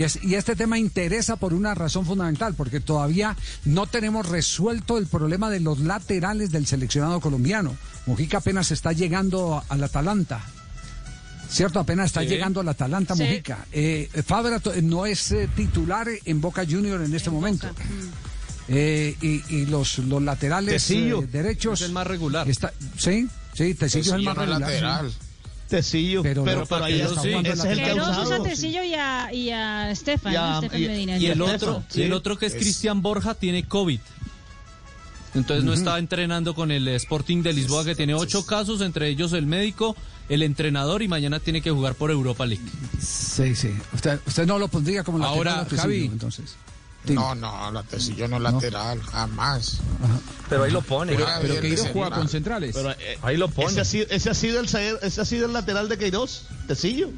Y, es- y este tema interesa por una razón fundamental, porque todavía no tenemos resuelto el problema de los laterales del seleccionado colombiano. Mujica apenas está llegando al Atalanta. ¿Cierto? Apenas está llegando al Atalanta Mujica. Eh, Fabra to- no es eh, titular en Boca Junior en este momento. Eh, y, y los, los laterales eh, derechos. es el más regular. está- sí, sí, Tecillo es el más regular. sí. Tecillo, Pero pero, no, pero ahí no jugando ese es el lateral. Queiroz usa Tecillo y a, y a Estefan, Y a- ¿no? Estefan y- Medina. y el Estefan. otro, Y el otro que es, Es- Cristian Borja tiene COVID. Entonces no está entrenando con el Sporting de Lisboa que tiene ocho casos, entre ellos el médico, el entrenador y mañana tiene que jugar por Europa League. Sí, sí. Usted, usted no lo pondría como lateral Ahora, Javi. entonces. No, no, la Tecillo no lateral, jamás. Pero ahí lo pone. Juega bien de central. centrales. Pero, eh, ahí lo ese, pone. ha sido, ese, ha sido el, ese ha sido el lateral de Queiroz, Tecillo.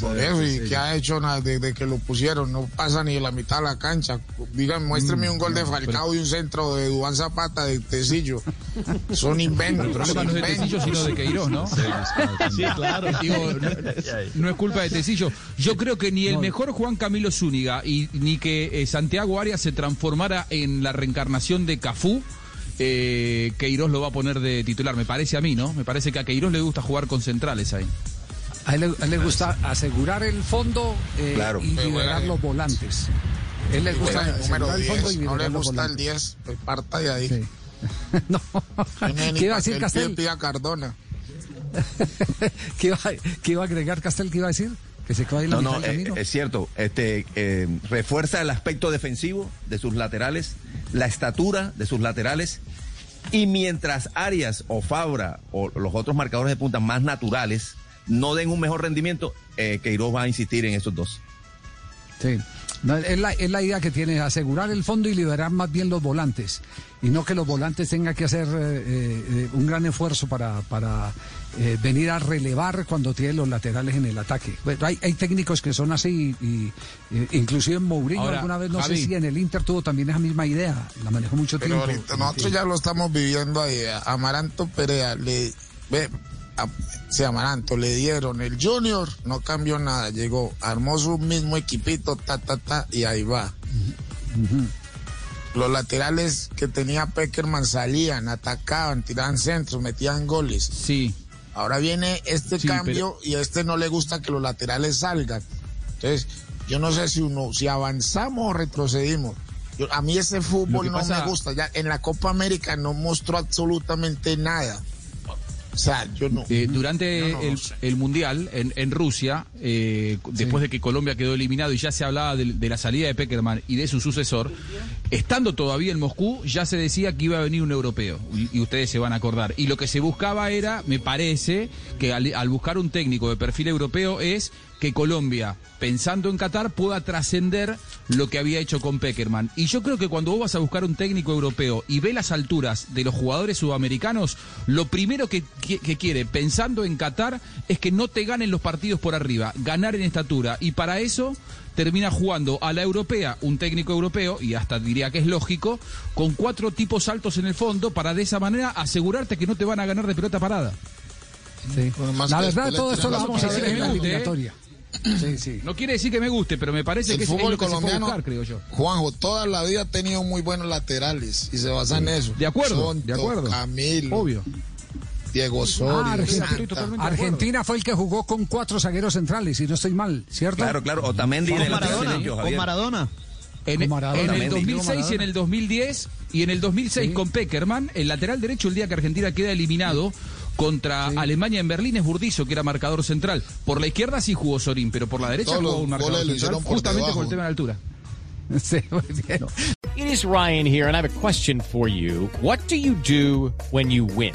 Por eso, y que ha hecho desde que lo pusieron, no pasa ni la mitad de la cancha. Digan, muéstrame un gol de Falcao y un centro de Dubán Zapata de Tecillo. Son inventos. son inventos. sino de Queiroz, ¿no? Sí, claro. Digo, no, no es culpa de Tecillo. Yo creo que ni el mejor Juan Camilo Zúñiga y ni que eh, Santiago Arias se transformara en la reencarnación de Cafú. Eh, Queiroz lo va a poner de titular, me parece a mí, ¿no? Me parece que a Queiroz le gusta jugar con centrales ahí. A él, le- a él le gusta asegurar el fondo eh, Claro. y liberar bueno, los volantes. él le gusta el número asegurar el fondo 10. y No le los gusta el volantes. 10, pues parta de ahí. Sí. no. ¿Qué iba a decir Castel? pida Cardona. ¿Qué, iba, qué iba a agregar Castel? ¿Qué iba a decir? Que se quedó ahí en la No, no, eh, camino. es cierto. Este eh, refuerza el aspecto defensivo de sus laterales, la estatura de sus laterales. Y mientras Arias o Fabra o los otros marcadores de punta más naturales no den un mejor rendimiento, eh, Queiroz va a insistir en esos dos. Sí. No, es, la, es la idea que tiene, asegurar el fondo y liberar más bien los volantes. Y no que los volantes tengan que hacer eh, eh, un gran esfuerzo para, para eh, venir a relevar cuando tienen los laterales en el ataque. Bueno, hay, hay técnicos que son así, y, inclusive Mourinho Ahora, alguna vez, no Javi. sé si en el Inter tuvo también esa misma idea, la manejó mucho Pero tiempo. ahorita nosotros ya lo estamos viviendo ahí. Amaranto Perea le ve, a, sí, Amaranto le dieron el Junior, no cambió nada, llegó, armó su mismo equipito, ta ta ta, y ahí va. Los laterales que tenía Peckerman salían, atacaban, tiraban centros, metían goles. Sí. Ahora viene este Sí, cambio y a este no le gusta que los laterales salgan. Entonces, yo no sé si uno, si avanzamos o retrocedimos. Yo- a mí ese fútbol no pasa- me gusta. Ya en la Copa América no mostró absolutamente nada. O sea, yo no. Eh, durante no el, sé. el Mundial en, en Rusia, eh, después de que Colombia quedó eliminado y ya se hablaba de, de la salida de Peckerman y de su sucesor, estando todavía en Moscú, ya se decía que iba a venir un europeo, y, y ustedes se van a acordar. Y lo que se buscaba era, me parece, que al, al buscar un técnico de perfil europeo es que Colombia, pensando en Qatar, pueda trascender lo que había hecho con Peckerman. Y yo creo que cuando vos vas a buscar un técnico europeo y ve las alturas de los jugadores sudamericanos, lo primero que, que- quiere, pensando en Qatar, es que no te ganen los partidos por arriba, ganar en estatura. Y para eso termina jugando a la europea un técnico europeo, y hasta diría que es lógico, con cuatro tipos altos en el fondo, para de esa manera asegurarte que no te van a ganar de pelota parada. Sí. Bueno, más La verdad, todo esto lo vamos a ver en la eliminatoria. Sí, sí. No quiere decir que me guste, pero me parece el que es, lo que se puede colombiano, buscar, creo yo. Juanjo, toda la vida ha tenido muy buenos laterales y se basa en eso. De acuerdo, Sonto, de acuerdo. Camilo, Obvio. Diego Ah, Osorio, Argentina, fue el que jugó con cuatro zagueros centrales, y no estoy mal, ¿cierto? Claro, claro. Otamendi en Con el Maradona, con. Maradona. En, el Mendy. 2006 y en el 2010 y en el 2006 Sí. con Peckerman, el lateral derecho el día que Argentina queda eliminado contra Alemania en Berlín es Burdizo, que era marcador central. Por la izquierda sí jugó Sorín, pero por la derecha Todos jugó un marcador central justamente por el tema de altura. Sí, muy bien. It is Ryan here, and I have a question for you. What do you do when you win?